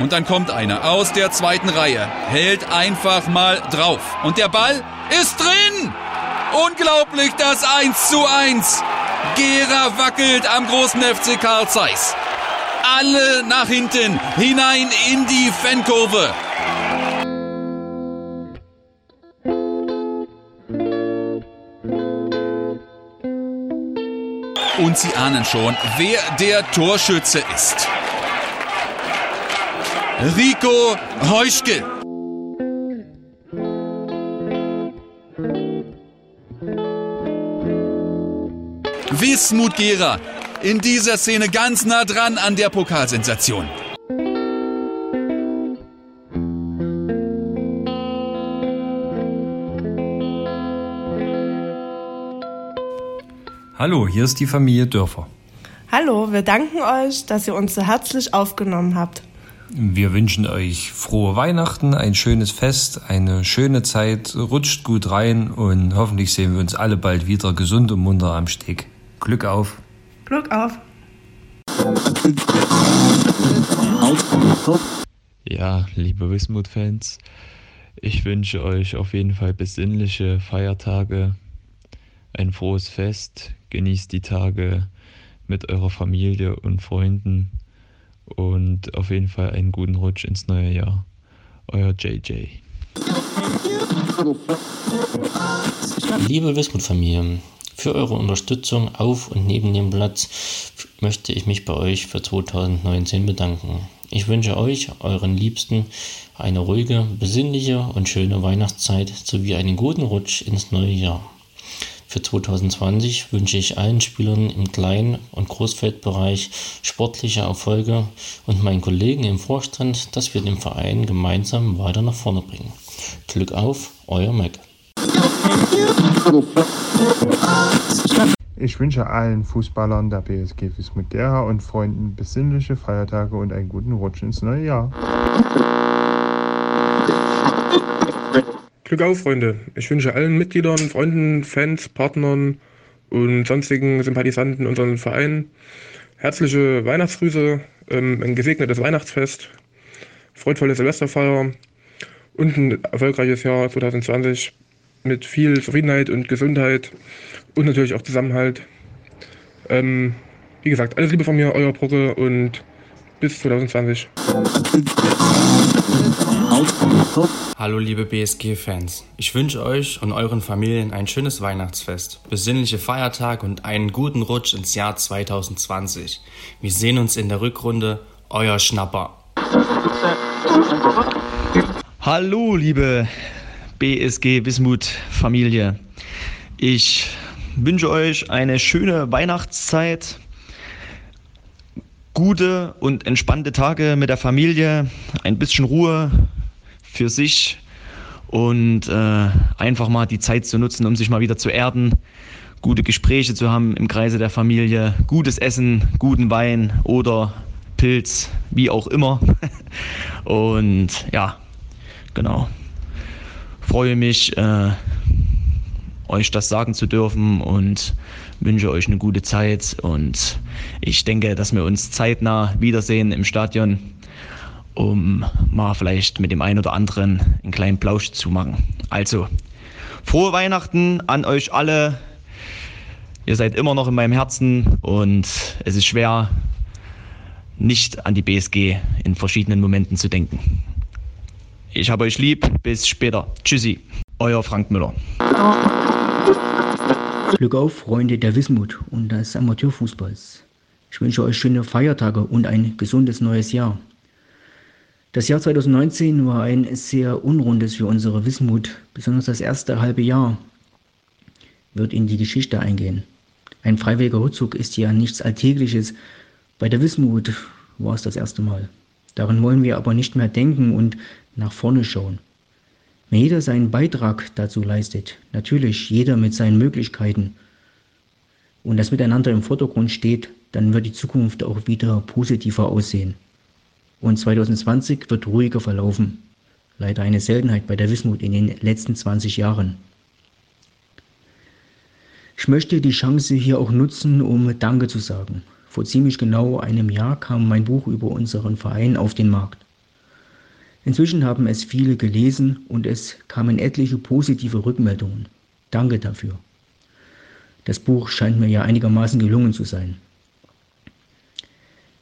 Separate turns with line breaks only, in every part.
Und dann kommt einer aus der zweiten Reihe, hält einfach mal drauf. Und der Ball ist drin! Unglaublich, das 1 zu 1. Gera wackelt am großen FC Karl Zeiss. Alle nach hinten, hinein in die Fankurve. Und Sie ahnen schon, wer der Torschütze ist. Rico Heuschke. Wismut Gera. In dieser Szene ganz nah dran an der Pokalsensation.
Hallo, hier ist die Familie Dörfer.
Hallo, wir danken euch, dass ihr uns so herzlich aufgenommen habt.
Wir wünschen euch frohe Weihnachten, ein schönes Fest, eine schöne Zeit, rutscht gut rein und hoffentlich sehen wir uns alle bald wieder gesund und munter am Steg. Glück auf!
Glück auf!
Ja, liebe Wismut-Fans, ich wünsche euch auf jeden Fall besinnliche Feiertage, ein frohes Fest, genießt die Tage mit eurer Familie und Freunden und auf jeden Fall einen guten Rutsch ins neue Jahr. Euer JJ.
Liebe Wismut-Familie, für eure Unterstützung auf und neben dem Platz möchte ich mich bei euch für 2019 bedanken. Ich wünsche euch, euren Liebsten, eine ruhige, besinnliche und schöne Weihnachtszeit sowie einen guten Rutsch ins neue Jahr. Für 2020 wünsche ich allen Spielern im Klein- und Großfeldbereich sportliche Erfolge und meinen Kollegen im Vorstand, dass wir den Verein gemeinsam weiter nach vorne bringen. Glück auf, euer Mac.
Ich wünsche allen Fußballern der BSG Wismut und Freunden besinnliche Feiertage und einen guten Rutsch ins neue Jahr.
Glück auf, Freunde. Ich wünsche allen Mitgliedern, Freunden, Fans, Partnern und sonstigen Sympathisanten unseren Verein herzliche Weihnachtsgrüße, ähm, ein gesegnetes Weihnachtsfest, freudvolle Silvesterfeier und ein erfolgreiches Jahr 2020 mit viel Zufriedenheit und Gesundheit und natürlich auch Zusammenhalt. Ähm, wie gesagt, alles Liebe von mir, euer Brocke und bis 2020.
Hallo liebe BSG-Fans. Ich wünsche euch und euren Familien ein schönes Weihnachtsfest, besinnliche Feiertage und einen guten Rutsch ins Jahr 2020. Wir sehen uns in der Rückrunde. Euer Schnapper.
Hallo liebe BSG Wismut Familie. Ich wünsche euch eine schöne Weihnachtszeit, gute und entspannte Tage mit der Familie, ein bisschen Ruhe für sich und äh, einfach mal die Zeit zu nutzen, um sich mal wieder zu erden, gute Gespräche zu haben im Kreise der Familie, gutes Essen, guten Wein oder Pilz, wie auch immer. und ja, genau. Freue mich, äh, euch das sagen zu dürfen und wünsche euch eine gute Zeit. Und ich denke, dass wir uns zeitnah wiedersehen im Stadion, um mal vielleicht mit dem einen oder anderen einen kleinen Plausch zu machen. Also, frohe Weihnachten an euch alle. Ihr seid immer noch in meinem Herzen und es ist schwer, nicht an die BSG in verschiedenen Momenten zu denken. Ich habe euch lieb. Bis später. Tschüssi. Euer Frank Müller.
Glück auf, Freunde der Wismut und des Amateurfußballs. Ich wünsche euch schöne Feiertage und ein gesundes neues Jahr. Das Jahr 2019 war ein sehr unrundes für unsere Wismut. Besonders das erste halbe Jahr wird in die Geschichte eingehen. Ein freiwilliger Rückzug ist ja nichts Alltägliches. Bei der Wismut war es das erste Mal. Daran wollen wir aber nicht mehr denken und nach vorne schauen. Wenn jeder seinen Beitrag dazu leistet, natürlich jeder mit seinen Möglichkeiten, und das Miteinander im Vordergrund steht, dann wird die Zukunft auch wieder positiver aussehen. Und 2020 wird ruhiger verlaufen. Leider eine Seltenheit bei der Wismut in den letzten 20 Jahren. Ich möchte die Chance hier auch nutzen, um Danke zu sagen. Vor ziemlich genau einem Jahr kam mein Buch über unseren Verein auf den Markt. Inzwischen haben es viele gelesen und es kamen etliche positive Rückmeldungen. Danke dafür. Das Buch scheint mir ja einigermaßen gelungen zu sein.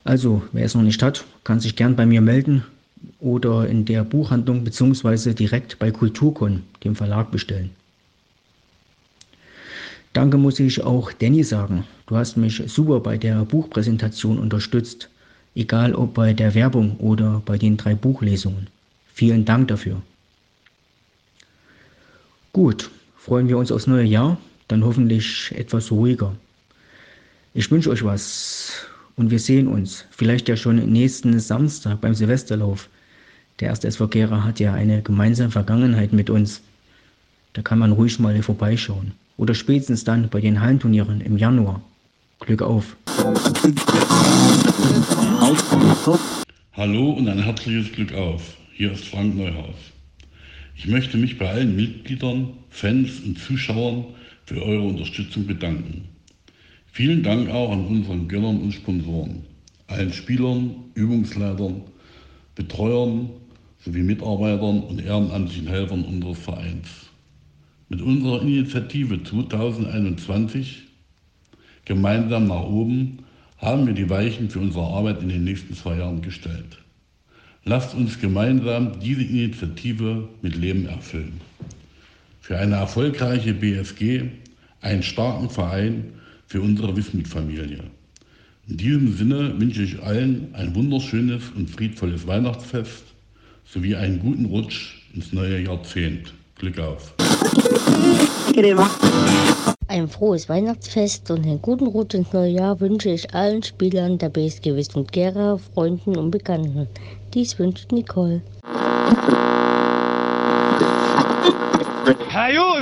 Also, wer es noch nicht hat, kann sich gern bei mir melden oder in der Buchhandlung bzw. direkt bei Kulturkon, dem Verlag, bestellen. Danke muss ich auch Danny sagen. Du hast mich super bei der Buchpräsentation unterstützt, egal ob bei der Werbung oder bei den drei Buchlesungen. Vielen Dank dafür. Gut, freuen wir uns aufs neue Jahr, dann hoffentlich etwas ruhiger. Ich wünsche euch was und wir sehen uns, vielleicht ja schon nächsten Samstag beim Silvesterlauf. Der erste SV Gera hat ja eine gemeinsame Vergangenheit mit uns. Da kann man ruhig mal vorbeischauen oder spätestens dann bei den Hallenturnieren im Januar. Glück auf!
Hallo und ein herzliches Glück auf. Hier ist Frank Neuhaus. Ich möchte mich bei allen Mitgliedern, Fans und Zuschauern für eure Unterstützung bedanken. Vielen Dank auch an unseren Gönnern und Sponsoren, allen Spielern, Übungsleitern, Betreuern sowie Mitarbeitern und ehrenamtlichen Helfern unseres Vereins. Mit unserer Initiative 2021 gemeinsam nach oben haben wir die Weichen für unsere Arbeit in den nächsten zwei Jahren gestellt. Lasst uns gemeinsam diese Initiative mit Leben erfüllen. Für eine erfolgreiche BSG, einen starken Verein für unsere Wismut-Familie. In diesem Sinne wünsche ich allen ein wunderschönes und friedvolles Weihnachtsfest sowie einen guten Rutsch ins neue Jahrzehnt. Glück auf!
Ein frohes Weihnachtsfest und einen guten Rutsch ins neue Jahr wünsche ich allen Spielern der BSG Wismut Gera, Freunden und Bekannten. Dies wünscht Nicole.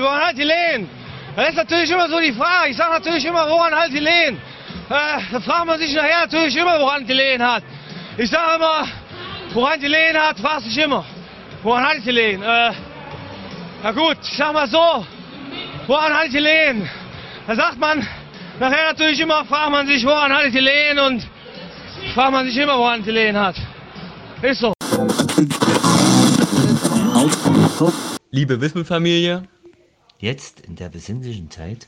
Woran halt die Lehen? Das ist natürlich immer so die Frage. Ich sage natürlich immer, woran halt die Lehen? Äh, da fragt man sich nachher natürlich immer, woran die Lehen hat. Ich sage immer, woran die Lehen hat, fragt sich immer. Woran halt die Lehen? Äh, na gut, ich sag mal so, woran halte ich die Lehen? Da sagt man, nachher natürlich immer, fragt man sich, woran halte ich die Lehen und fragt man sich immer, woran die Lehen hat. Ist so.
Liebe Wismut-Familie,
jetzt in der besinnlichen Zeit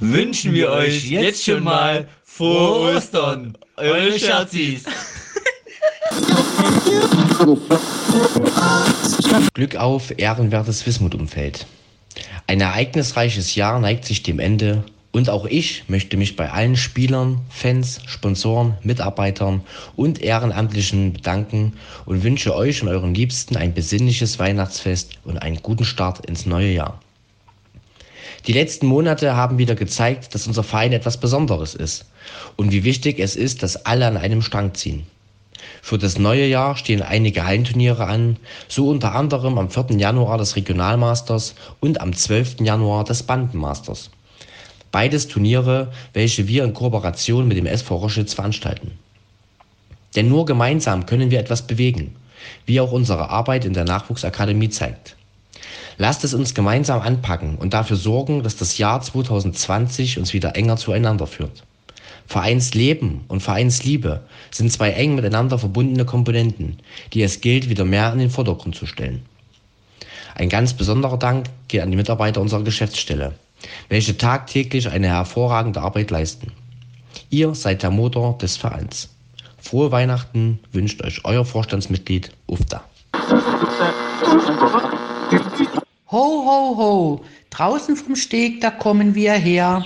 wünschen wir euch jetzt schon mal frohe Ostern. Eure Scherzis.
Glück auf, ehrenwertes Wismut-Umfeld. Ein ereignisreiches Jahr neigt sich dem Ende und auch ich möchte mich bei allen Spielern, Fans, Sponsoren, Mitarbeitern und Ehrenamtlichen bedanken und wünsche euch und euren Liebsten ein besinnliches Weihnachtsfest und einen guten Start ins neue Jahr. Die letzten Monate haben wieder gezeigt, dass unser Verein etwas Besonderes ist und wie wichtig es ist, dass alle an einem Strang ziehen. Für das neue Jahr stehen einige Hallenturniere an, so unter anderem am 4. Januar das Regionalmasters und am 12. Januar das Bandenmasters. Beides Turniere, welche wir in Kooperation mit dem SV Roschitz veranstalten. Denn nur gemeinsam können wir etwas bewegen, wie auch unsere Arbeit in der Nachwuchsakademie zeigt. Lasst es uns gemeinsam anpacken und dafür sorgen, dass das Jahr 2020 uns wieder enger zueinander führt. Vereinsleben und Vereinsliebe sind zwei eng miteinander verbundene Komponenten, die es gilt, wieder mehr in den Vordergrund zu stellen. Ein ganz besonderer Dank geht an die Mitarbeiter unserer Geschäftsstelle, welche tagtäglich eine hervorragende Arbeit leisten. Ihr seid der Motor des Vereins. Frohe Weihnachten wünscht euch euer Vorstandsmitglied Ufta.
Ho, ho, ho! Draußen vom Steg, da kommen wir her.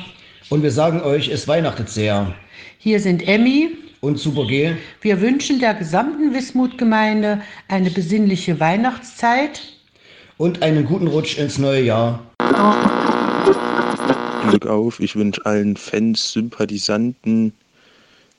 Und wir sagen euch, es weihnachtet sehr.
Hier sind Emmy,
und Super G.
Wir wünschen der gesamten Wismut-Gemeinde eine besinnliche Weihnachtszeit
und einen guten Rutsch ins neue Jahr.
Glück auf. Ich wünsche allen Fans, Sympathisanten,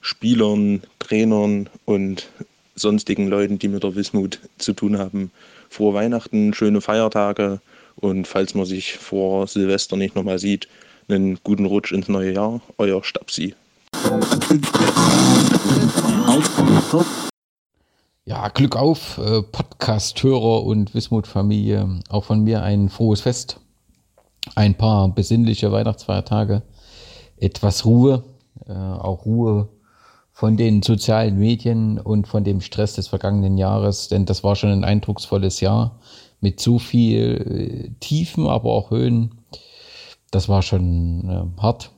Spielern, Trainern und sonstigen Leuten, die mit der Wismut zu tun haben, frohe Weihnachten, schöne Feiertage und falls man sich vor Silvester nicht nochmal sieht, einen guten Rutsch ins neue Jahr. Euer Stabsi.
Ja, Glück auf, äh, Podcast-Hörer und Wismut-Familie. Auch von mir ein frohes Fest. Ein paar besinnliche Weihnachtsfeiertage. Etwas Ruhe, äh, auch Ruhe von den sozialen Medien und von dem Stress des vergangenen Jahres, denn das war schon ein eindrucksvolles Jahr mit so viel äh, Tiefen, aber auch Höhen. Das war schon äh, hart.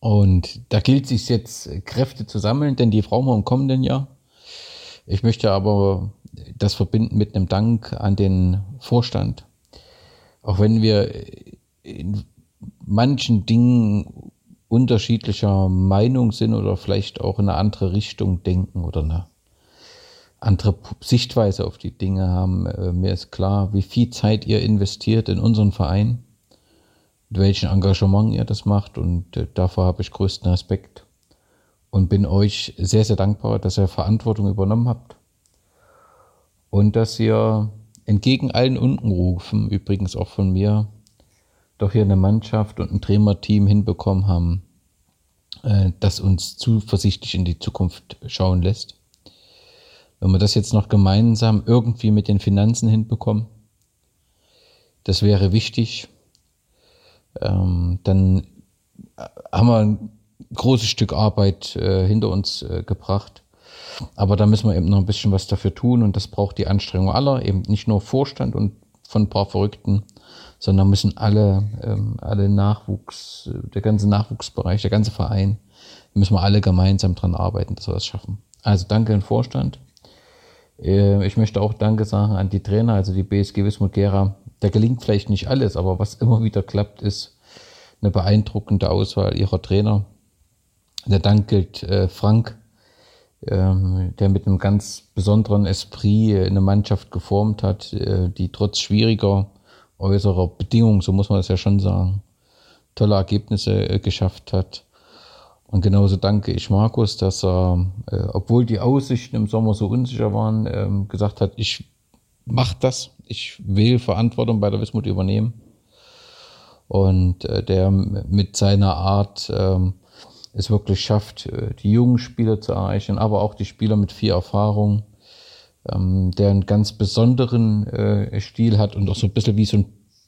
Und da gilt es sich jetzt Kräfte zu sammeln, denn die brauchen wir im kommenden Jahr. Ich möchte aber das verbinden mit einem Dank an den Vorstand. Auch wenn wir in manchen Dingen unterschiedlicher Meinung sind oder vielleicht auch in eine andere Richtung denken oder eine andere Sichtweise auf die Dinge haben. Äh, mir ist klar, wie viel Zeit ihr investiert in unseren Verein, mit welchem Engagement ihr das macht und äh, davor habe ich größten Respekt und bin euch sehr, sehr dankbar, dass ihr Verantwortung übernommen habt und dass ihr entgegen allen Unkenrufen, übrigens auch von mir, doch hier eine Mannschaft und ein Trainerteam hinbekommen haben, äh, das uns zuversichtlich in die Zukunft schauen lässt. Wenn wir das jetzt noch gemeinsam irgendwie mit den Finanzen hinbekommen, das wäre wichtig, ähm, dann haben wir ein großes Stück Arbeit äh, hinter uns äh, gebracht. Aber da müssen wir eben noch ein bisschen was dafür tun und das braucht die Anstrengung aller, eben nicht nur Vorstand und von ein paar Verrückten, sondern müssen alle, ähm, alle Nachwuchs, der ganze Nachwuchsbereich, der ganze Verein, müssen wir alle gemeinsam dran arbeiten, dass wir das schaffen. Also danke an den Vorstand. Äh, ich möchte auch Danke sagen an die Trainer, also die BSG Wismut Gera. Da gelingt vielleicht nicht alles, aber was immer wieder klappt, ist eine beeindruckende Auswahl ihrer Trainer. Der Dank gilt äh, Frank, ähm, der mit einem ganz besonderen Esprit eine Mannschaft geformt hat, äh, die trotz schwieriger äußerer Bedingungen, so muss man das ja schon sagen, tolle Ergebnisse äh, geschafft hat. Und genauso danke ich Markus, dass er, äh, obwohl die Aussichten im Sommer so unsicher waren, ähm, gesagt hat, ich mache das, ich will Verantwortung bei der Wismut übernehmen. Und äh, der mit seiner Art ähm, es wirklich schafft, die jungen Spieler zu erreichen, aber auch die Spieler mit viel Erfahrung, ähm, der einen ganz besonderen äh, Stil hat und auch so ein bisschen wie so ein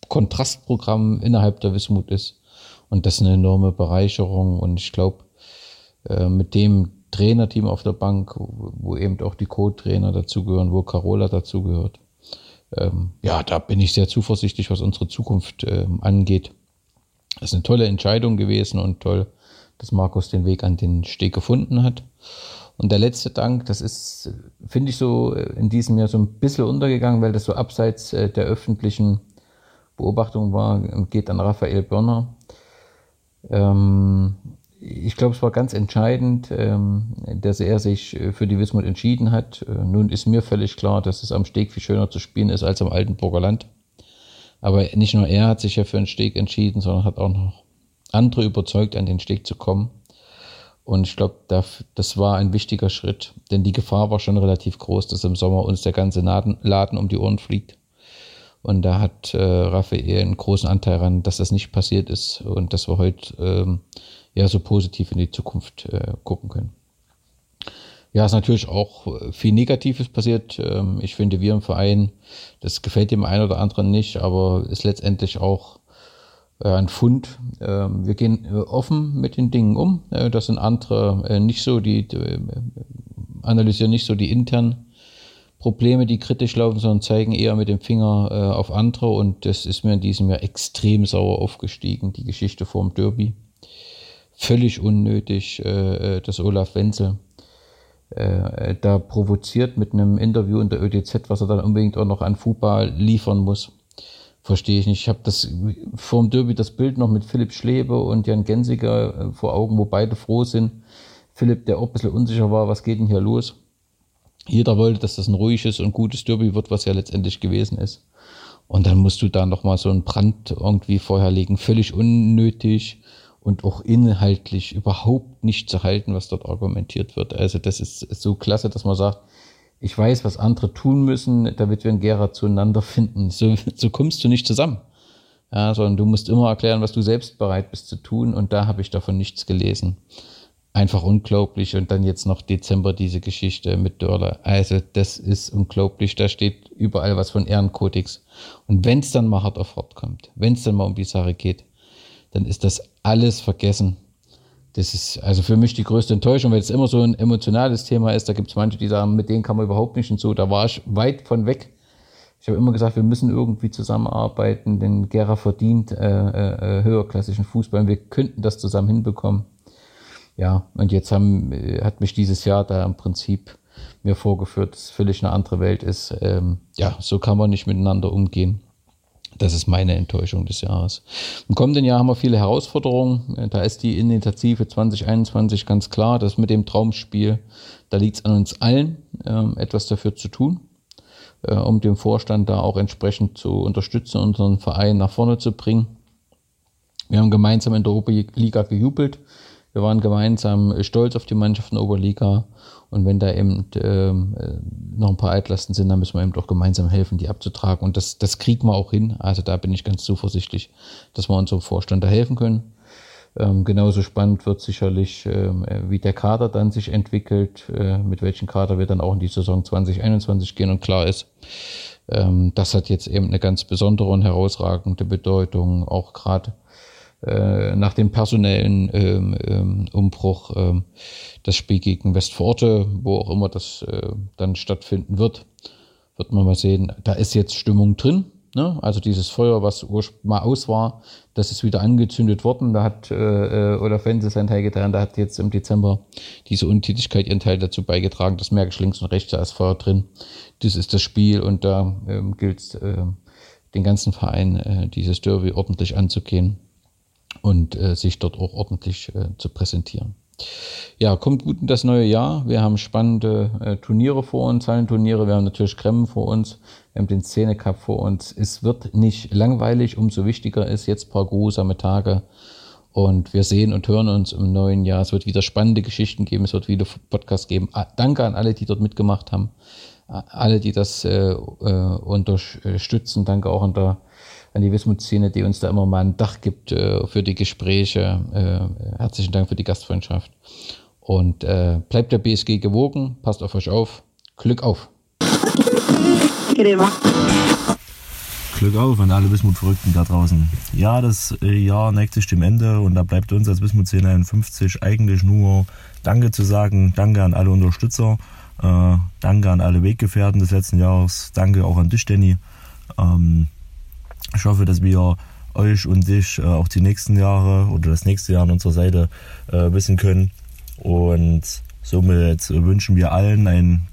Kontrastprogramm innerhalb der Wismut ist. Und das ist eine enorme Bereicherung. Und ich glaube, äh, mit dem Trainerteam auf der Bank, wo eben auch die Co-Trainer dazugehören, wo Carola dazugehört, ähm, ja, da bin ich sehr zuversichtlich, was unsere Zukunft ähm, angeht. Das ist eine tolle Entscheidung gewesen und toll, dass Markus den Weg an den Steg gefunden hat. Und der letzte Dank, das ist, finde ich, so in diesem Jahr so ein bisschen untergegangen, weil das so abseits äh, der öffentlichen Beobachtung war, geht an Raphael Börner. Ähm, ich glaube, es war ganz entscheidend, ähm, dass er sich für die Wismut entschieden hat. Äh, nun ist mir völlig klar, dass es am Steg viel schöner zu spielen ist als am Altenburger Land. Aber nicht nur er hat sich ja für einen Steg entschieden, sondern hat auch noch andere überzeugt, an den Steg zu kommen. Und ich glaube, das war ein wichtiger Schritt, denn die Gefahr war schon relativ groß, dass im Sommer uns der ganze Laden um die Ohren fliegt. Und da hat äh, Raphael einen großen Anteil daran, dass das nicht passiert ist und dass wir heute ähm, ja so positiv in die Zukunft äh, gucken können. Ja, ist natürlich auch viel Negatives passiert. Ähm, ich finde, wir im Verein, das gefällt dem einen oder anderen nicht, aber ist letztendlich auch äh, ein Fund. Ähm, wir gehen äh, offen mit den Dingen um. Äh, das sind andere nicht so, die analysieren nicht so die internen Probleme, die kritisch laufen, sondern zeigen eher mit dem Finger auf andere. Und das ist mir in diesem Jahr extrem sauer aufgestiegen, die Geschichte vorm Derby. Völlig unnötig, dass Olaf Wenzel da provoziert mit einem Interview in der ÖDZ, was er dann unbedingt auch noch an Fußball liefern muss. Verstehe ich nicht. Ich habe das vorm Derby das Bild noch mit Philipp Schlebe und Jan Gensiger äh, vor Augen, wo beide froh sind, Philipp, der auch ein bisschen unsicher war, was geht denn hier los. Jeder wollte, dass das ein ruhiges und gutes Derby wird, was ja letztendlich gewesen ist. Und dann musst du da nochmal so einen Brand irgendwie vorher legen. Völlig unnötig und auch inhaltlich überhaupt nicht zu halten, was dort argumentiert wird. Also das ist so klasse, dass man sagt, ich weiß, was andere tun müssen, damit wir einen Gera zueinander finden. So, so kommst du nicht zusammen. Ja, sondern du musst immer erklären, was du selbst bereit bist zu tun. Und da habe ich davon nichts gelesen. Einfach unglaublich. Und dann jetzt noch Dezember diese Geschichte mit Dörler. Also das ist unglaublich. Da steht überall was von Ehrenkodex. Und wenn es dann mal hart auf hart kommt, wenn es dann mal um die Sache geht, dann ist das alles vergessen. Das ist also für mich die größte Enttäuschung, weil es immer so ein emotionales Thema ist. Da gibt es manche, die sagen, mit denen kann man überhaupt nicht und so. Da war ich weit von weg. Ich habe immer gesagt, wir müssen irgendwie zusammenarbeiten, denn Gera verdient äh, äh, höherklassischen Fußball. Wir könnten das zusammen hinbekommen. Ja, und jetzt haben, äh, hat mich dieses Jahr da im Prinzip mir vorgeführt, dass es völlig eine andere Welt ist. Ähm, ja, so kann man nicht miteinander umgehen. Das ist meine Enttäuschung des Jahres. Im kommenden Jahr haben wir viele Herausforderungen. Da ist die Initiative 2021 ganz klar. Das mit dem Traumspiel, da liegt es an uns allen, ähm, etwas dafür zu tun, äh, um den Vorstand da auch entsprechend zu unterstützen, unseren Verein nach vorne zu bringen. Wir haben gemeinsam in der Oberliga gejubelt. Wir waren gemeinsam stolz auf die Mannschaft in der Oberliga und wenn da eben ähm, äh, noch ein paar Altlasten sind, dann müssen wir eben doch gemeinsam helfen, die abzutragen. Und das, das kriegen wir auch hin. Also da bin ich ganz zuversichtlich, dass wir unserem Vorstand da helfen können. Ähm, genauso spannend wird sicherlich, ähm, wie der Kader dann sich entwickelt, äh, mit welchem Kader wir dann auch in die Saison 2021 gehen. Und klar ist, ähm, das hat jetzt eben eine ganz besondere und herausragende Bedeutung, auch gerade äh, nach dem personellen ähm, ähm, Umbruch ähm, das Spiel gegen Westforte, wo auch immer das äh, dann stattfinden wird, wird man mal sehen. Da ist jetzt Stimmung drin. Ne? Also dieses Feuer, was mal aus war, das ist wieder angezündet worden. Da hat äh, äh Olaf Wenzel seinen Teil getan. Da hat jetzt im Dezember diese Untätigkeit ihren Teil dazu beigetragen. Das merke ich links und rechts, da ist Feuer drin. Das ist das Spiel und da ähm, gilt es, äh, den ganzen Verein äh, dieses Derby ordentlich anzugehen und äh, sich dort auch ordentlich äh, zu präsentieren. Ja, kommt gut in das neue Jahr. Wir haben spannende äh, Turniere vor uns, Hallenturniere. Wir haben natürlich Kremmen vor uns. Wir haben den Szene Cup vor uns. Es wird nicht langweilig. Umso wichtiger ist jetzt ein paar geruhsame Tage. Und wir sehen und hören uns im neuen Jahr. Es wird wieder spannende Geschichten geben. Es wird wieder Podcasts geben. Ah, danke an alle, die dort mitgemacht haben. Alle, die das äh, äh, unterstützen. Danke auch an der an die Wismut-Szene, die uns da immer mal ein Dach gibt äh, für die Gespräche. Äh, herzlichen Dank für die Gastfreundschaft. Und äh, bleibt der BSG gewogen, passt auf euch auf. Glück auf!
Glück auf an alle Wismut-Verrückten da draußen. Ja, das äh, Jahr neigt sich dem Ende und da bleibt uns als Wismut 1051 eigentlich nur Danke zu sagen. Danke an alle Unterstützer. Äh, danke an alle Weggefährten des letzten Jahres. Danke auch an dich, Danny. Ähm, ich hoffe, dass wir euch und dich äh, auch die nächsten Jahre oder das nächste Jahr an unserer Seite äh, wissen können. Und somit wünschen wir allen ein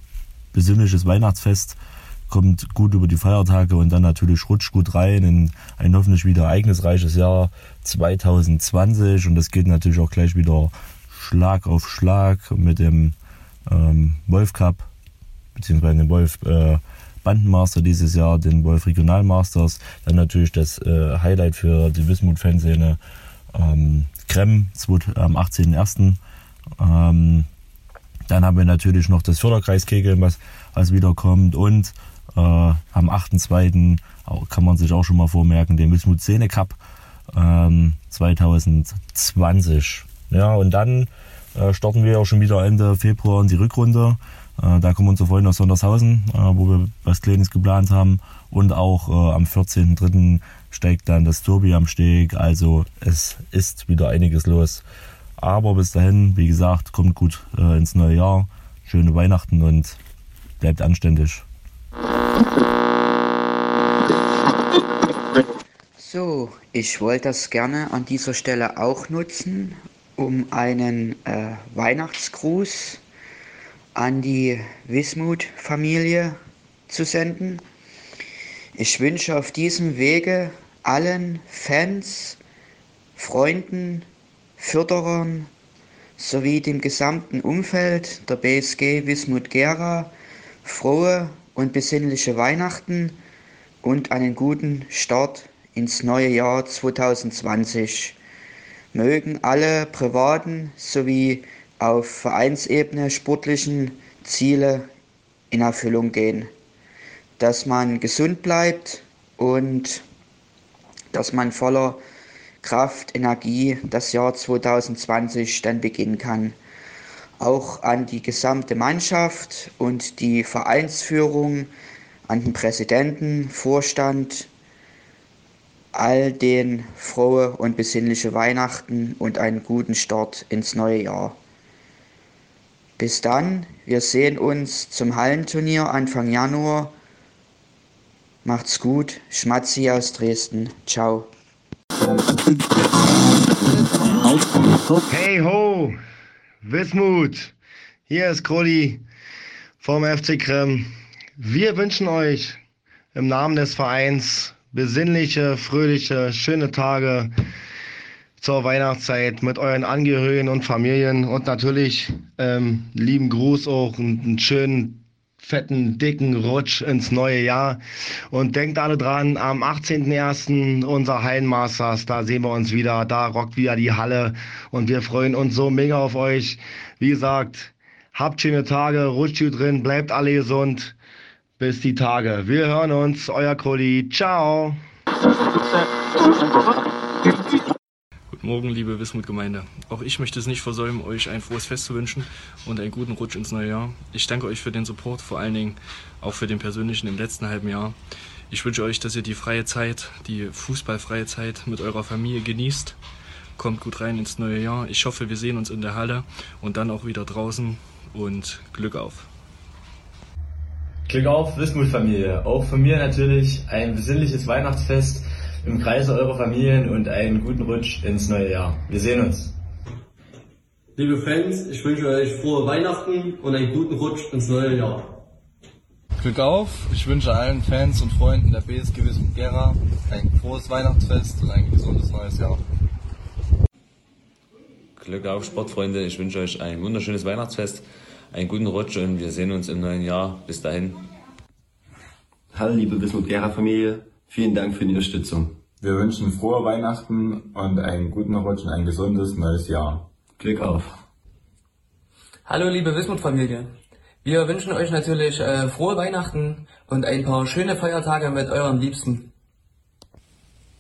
besinnliches Weihnachtsfest. Kommt gut über die Feiertage und dann natürlich rutscht gut rein in ein hoffentlich wieder ereignisreiches Jahr 2020. Und das geht natürlich auch gleich wieder Schlag auf Schlag mit dem ähm, Wolf Cup, beziehungsweise dem Wolf äh, Bandenmaster dieses Jahr, den Wolf Regional Masters. Dann natürlich das äh, Highlight für die Wismut-Fanszene, ähm, Krem am 18.01. Ähm, dann haben wir natürlich noch das Förderkreiskegeln, was, was wiederkommt. Und äh, am 8.2. kann man sich auch schon mal vormerken, den Wismut Szene Cup ähm, 2020. Ja, und dann äh, starten wir auch schon wieder Ende Februar in die Rückrunde. Äh, da kommen unsere Freunde aus Sondershausen, äh, wo wir was Kleines geplant haben. Und auch äh, am 14.03. steigt dann das Turbi am Steg. Also es ist wieder einiges los. Aber bis dahin, wie gesagt, kommt gut ins neue Jahr. Schöne Weihnachten und bleibt anständig.
So, ich wollte das gerne an dieser Stelle auch nutzen, um einen äh, Weihnachtsgruß an die Wismut-Familie zu senden. Ich wünsche auf diesem Wege allen Fans, Freunden, Förderern sowie dem gesamten Umfeld der BSG Wismut Gera frohe und besinnliche Weihnachten und einen guten Start ins neue Jahr 2020. Mögen alle privaten sowie auf Vereinsebene sportlichen Ziele in Erfüllung gehen. Dass man gesund bleibt und dass man voller Kraft, Energie das Jahr 2020 dann beginnen kann. Auch an die gesamte Mannschaft und die Vereinsführung, an den Präsidenten, Vorstand, all den frohe und besinnliche Weihnachten und einen guten Start ins neue Jahr. Bis dann, wir sehen uns zum Hallenturnier Anfang Januar. Macht's gut, Schmatzi aus Dresden. Ciao.
Hey ho, Wismut, hier ist Krodi vom FC Krem. Wir wünschen euch im Namen des Vereins besinnliche, fröhliche, schöne Tage zur Weihnachtszeit mit euren Angehörigen und Familien und natürlich ähm, lieben Gruß auch und einen schönen fetten, dicken Rutsch ins neue Jahr. Und denkt alle dran, am 18.01. unser Hallenmasters, da sehen wir uns wieder, da rockt wieder die Halle und wir freuen uns so mega auf euch. Wie gesagt, habt schöne Tage, rutscht gut drin, bleibt alle gesund. Bis die Tage. Wir hören uns, euer Koli. Ciao.
Morgen, liebe Wismut-Gemeinde. Auch ich möchte es nicht versäumen, euch ein frohes Fest zu wünschen und einen guten Rutsch ins neue Jahr. Ich danke euch für den Support, vor allen Dingen auch für den persönlichen im letzten halben Jahr. Ich wünsche euch, dass ihr die freie Zeit, die fußballfreie Zeit mit eurer Familie genießt. Kommt gut rein ins neue Jahr. Ich hoffe, wir sehen uns in der Halle und dann auch wieder draußen und Glück auf.
Glück auf, Wismut-Familie. Auch von mir natürlich ein besinnliches Weihnachtsfest im Kreise eurer Familien und einen guten Rutsch ins neue Jahr. Wir sehen uns.
Liebe Fans, ich wünsche euch frohe Weihnachten und einen guten Rutsch ins neue Jahr.
Glück auf, ich wünsche allen Fans und Freunden der BSG Wismut Gera ein frohes Weihnachtsfest und ein gesundes neues Jahr.
Glück auf, Sportfreunde, ich wünsche euch ein wunderschönes Weihnachtsfest, einen guten Rutsch und wir sehen uns im neuen Jahr. Bis dahin.
Hallo liebe Wismut Gera Familie, vielen Dank für die Unterstützung.
Wir wünschen frohe Weihnachten und einen guten Rutsch und ein gesundes neues Jahr.
Glück auf.
Hallo liebe Wismut-Familie. Wir wünschen euch natürlich äh, frohe Weihnachten und ein paar schöne Feiertage mit euren Liebsten.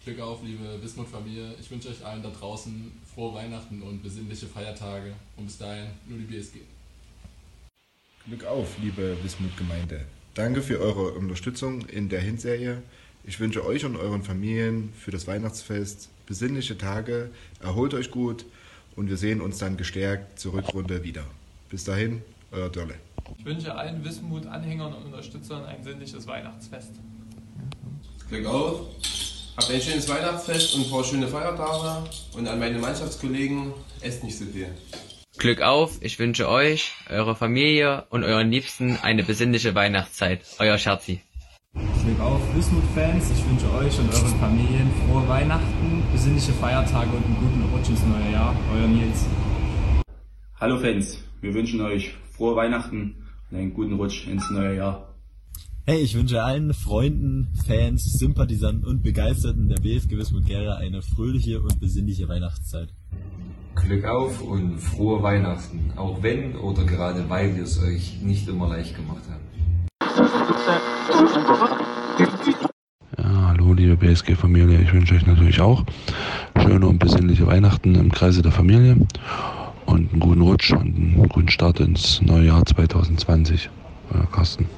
Glück auf, liebe Wismut-Familie. Ich wünsche euch allen da draußen frohe Weihnachten und besinnliche Feiertage. Und bis dahin nur die BSG.
Glück auf, liebe Wismut-Gemeinde. Danke für eure Unterstützung in der Hinserie. Ich wünsche euch und euren Familien für das Weihnachtsfest besinnliche Tage. Erholt euch gut und wir sehen uns dann gestärkt zur Rückrunde wieder. Bis dahin, euer Dörle.
Ich wünsche allen Wismut-Anhängern und Unterstützern ein sinnliches Weihnachtsfest.
Glück auf, habt ein schönes Weihnachtsfest und ein paar schöne Feiertage. Und an meine Mannschaftskollegen, esst nicht so viel.
Glück auf, ich wünsche euch, eurer Familie und euren Liebsten eine besinnliche Weihnachtszeit. Euer Scherzi.
Glück auf, Wismut-Fans, ich wünsche euch und euren Familien frohe Weihnachten, besinnliche Feiertage und einen guten Rutsch ins neue Jahr. Euer Nils.
Hallo Fans, wir wünschen euch frohe Weihnachten und einen guten Rutsch ins neue Jahr.
Hey, ich wünsche allen Freunden, Fans, Sympathisanten und Begeisterten der BSG Wismut Gera eine fröhliche und besinnliche Weihnachtszeit.
Glück auf und frohe Weihnachten, auch wenn oder gerade weil wir es euch nicht immer leicht gemacht haben.
Ja, hallo liebe BSG-Familie, ich wünsche euch natürlich auch schöne und besinnliche Weihnachten im Kreise der Familie und einen guten Rutsch und einen guten Start ins neue Jahr 2020. Euer Carsten.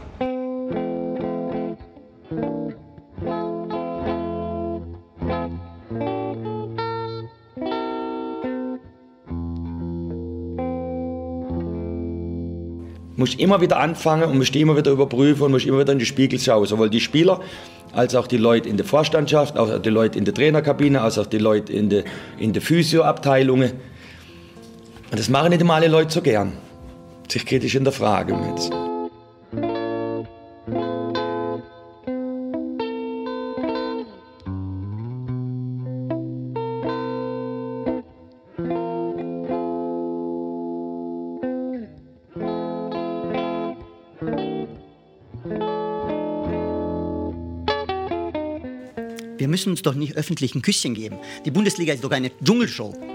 Muss immer wieder anfangen und muss immer wieder überprüfen und muss immer wieder in die Spiegel schauen. Sowohl die Spieler als auch die Leute in der Vorstandschaft, auch die Leute in der Trainerkabine, als auch die Leute in der, in der Physioabteilungen. Und das machen nicht immer alle Leute so gern. Sich kritisch in der Frage jetzt.
Wir müssen uns doch nicht öffentlich ein Küsschen geben. Die Bundesliga ist doch eine Dschungelshow.